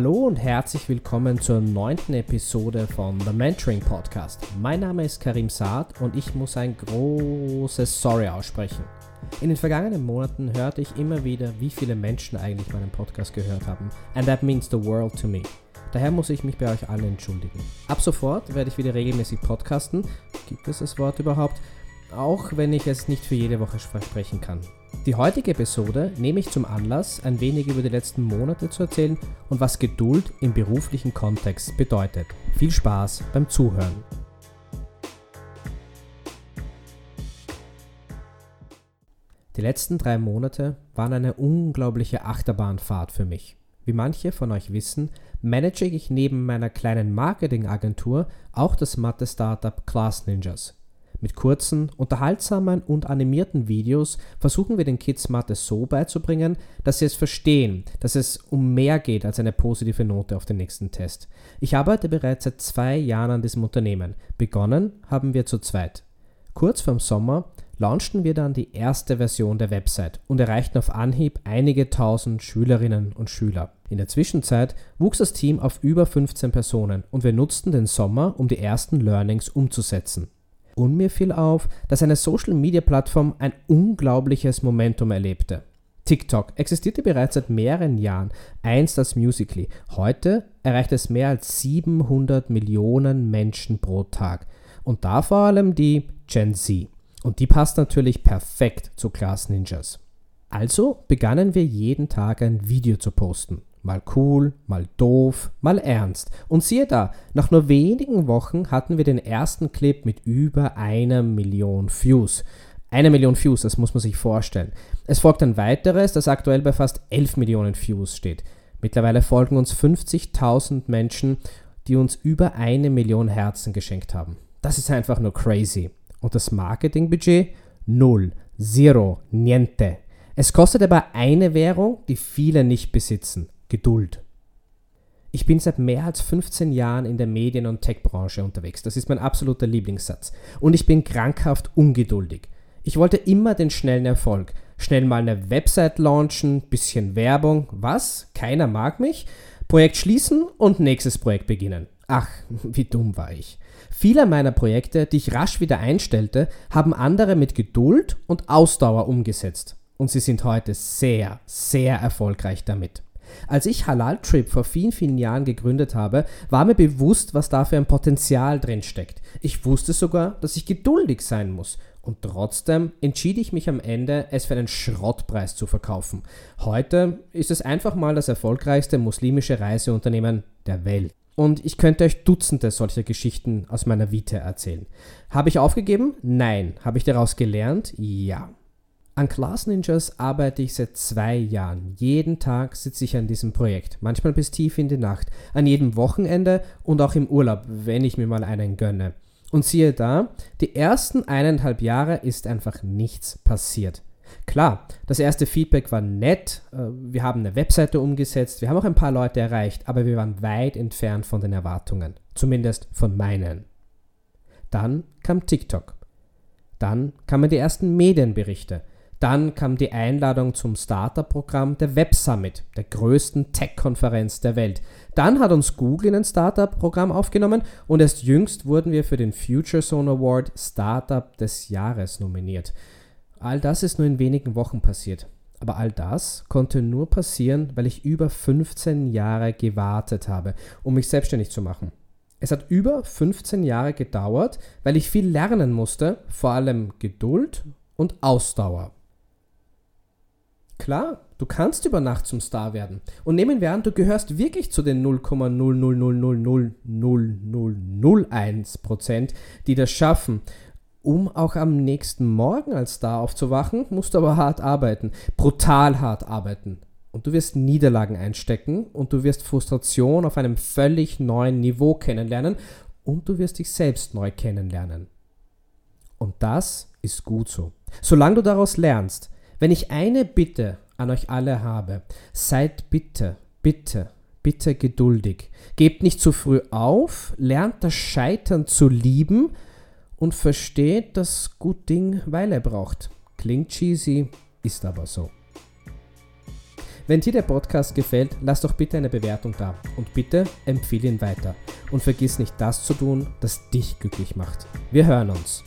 Hallo und herzlich willkommen zur neunten Episode von The Mentoring Podcast. Mein Name ist Karim Saad und ich muss ein großes Sorry aussprechen. In den vergangenen Monaten hörte ich immer wieder, wie viele Menschen eigentlich meinen Podcast gehört haben. And that means the world to me. Daher muss ich mich bei euch allen entschuldigen. Ab sofort werde ich wieder regelmäßig podcasten. Gibt es das Wort überhaupt? Auch wenn ich es nicht für jede Woche versprechen kann. Die heutige Episode nehme ich zum Anlass, ein wenig über die letzten Monate zu erzählen und was Geduld im beruflichen Kontext bedeutet. Viel Spaß beim Zuhören. Die letzten drei Monate waren eine unglaubliche Achterbahnfahrt für mich. Wie manche von euch wissen, manage ich neben meiner kleinen Marketingagentur auch das Mathe-Startup Class Ninjas. Mit kurzen, unterhaltsamen und animierten Videos versuchen wir den Kids Mathe so beizubringen, dass sie es verstehen, dass es um mehr geht als eine positive Note auf den nächsten Test. Ich arbeite bereits seit zwei Jahren an diesem Unternehmen. Begonnen haben wir zu zweit. Kurz vorm Sommer launchten wir dann die erste Version der Website und erreichten auf Anhieb einige tausend Schülerinnen und Schüler. In der Zwischenzeit wuchs das Team auf über 15 Personen und wir nutzten den Sommer, um die ersten Learnings umzusetzen. Und mir fiel auf, dass eine Social-Media-Plattform ein unglaubliches Momentum erlebte. TikTok existierte bereits seit mehreren Jahren, einst als Musically. Heute erreicht es mehr als 700 Millionen Menschen pro Tag. Und da vor allem die Gen Z. Und die passt natürlich perfekt zu Class Ninjas. Also begannen wir jeden Tag ein Video zu posten. Mal cool, mal doof, mal ernst. Und siehe da, nach nur wenigen Wochen hatten wir den ersten Clip mit über einer Million Views. Eine Million Views, das muss man sich vorstellen. Es folgt ein weiteres, das aktuell bei fast 11 Millionen Views steht. Mittlerweile folgen uns 50.000 Menschen, die uns über eine Million Herzen geschenkt haben. Das ist einfach nur crazy. Und das Marketingbudget? Null. Zero. Niente. Es kostet aber eine Währung, die viele nicht besitzen. Geduld. Ich bin seit mehr als 15 Jahren in der Medien- und Tech-Branche unterwegs. Das ist mein absoluter Lieblingssatz. Und ich bin krankhaft ungeduldig. Ich wollte immer den schnellen Erfolg. Schnell mal eine Website launchen, bisschen Werbung. Was? Keiner mag mich? Projekt schließen und nächstes Projekt beginnen. Ach, wie dumm war ich. Viele meiner Projekte, die ich rasch wieder einstellte, haben andere mit Geduld und Ausdauer umgesetzt. Und sie sind heute sehr, sehr erfolgreich damit. Als ich Halal Trip vor vielen, vielen Jahren gegründet habe, war mir bewusst, was da für ein Potenzial drin steckt. Ich wusste sogar, dass ich geduldig sein muss. Und trotzdem entschied ich mich am Ende, es für einen Schrottpreis zu verkaufen. Heute ist es einfach mal das erfolgreichste muslimische Reiseunternehmen der Welt. Und ich könnte euch Dutzende solcher Geschichten aus meiner Vita erzählen. Habe ich aufgegeben? Nein. Habe ich daraus gelernt? Ja. An Class Ninjas arbeite ich seit zwei Jahren. Jeden Tag sitze ich an diesem Projekt, manchmal bis tief in die Nacht, an jedem Wochenende und auch im Urlaub, wenn ich mir mal einen gönne. Und siehe da, die ersten eineinhalb Jahre ist einfach nichts passiert. Klar, das erste Feedback war nett, äh, wir haben eine Webseite umgesetzt, wir haben auch ein paar Leute erreicht, aber wir waren weit entfernt von den Erwartungen, zumindest von meinen. Dann kam TikTok. Dann kamen die ersten Medienberichte. Dann kam die Einladung zum Startup-Programm der Web Summit, der größten Tech-Konferenz der Welt. Dann hat uns Google in ein Startup-Programm aufgenommen und erst jüngst wurden wir für den Future Zone Award Startup des Jahres nominiert. All das ist nur in wenigen Wochen passiert. Aber all das konnte nur passieren, weil ich über 15 Jahre gewartet habe, um mich selbstständig zu machen. Es hat über 15 Jahre gedauert, weil ich viel lernen musste, vor allem Geduld und Ausdauer. Klar, du kannst über Nacht zum Star werden. Und nehmen wir an, du gehörst wirklich zu den 0,000000001%, die das schaffen. Um auch am nächsten Morgen als Star aufzuwachen, musst du aber hart arbeiten. Brutal hart arbeiten. Und du wirst Niederlagen einstecken und du wirst Frustration auf einem völlig neuen Niveau kennenlernen und du wirst dich selbst neu kennenlernen. Und das ist gut so. Solange du daraus lernst, wenn ich eine Bitte an euch alle habe, seid bitte, bitte, bitte geduldig. Gebt nicht zu früh auf, lernt das Scheitern zu lieben und versteht, dass gut Ding Weile braucht. Klingt cheesy, ist aber so. Wenn dir der Podcast gefällt, lass doch bitte eine Bewertung da und bitte empfehle ihn weiter. Und vergiss nicht das zu tun, das dich glücklich macht. Wir hören uns.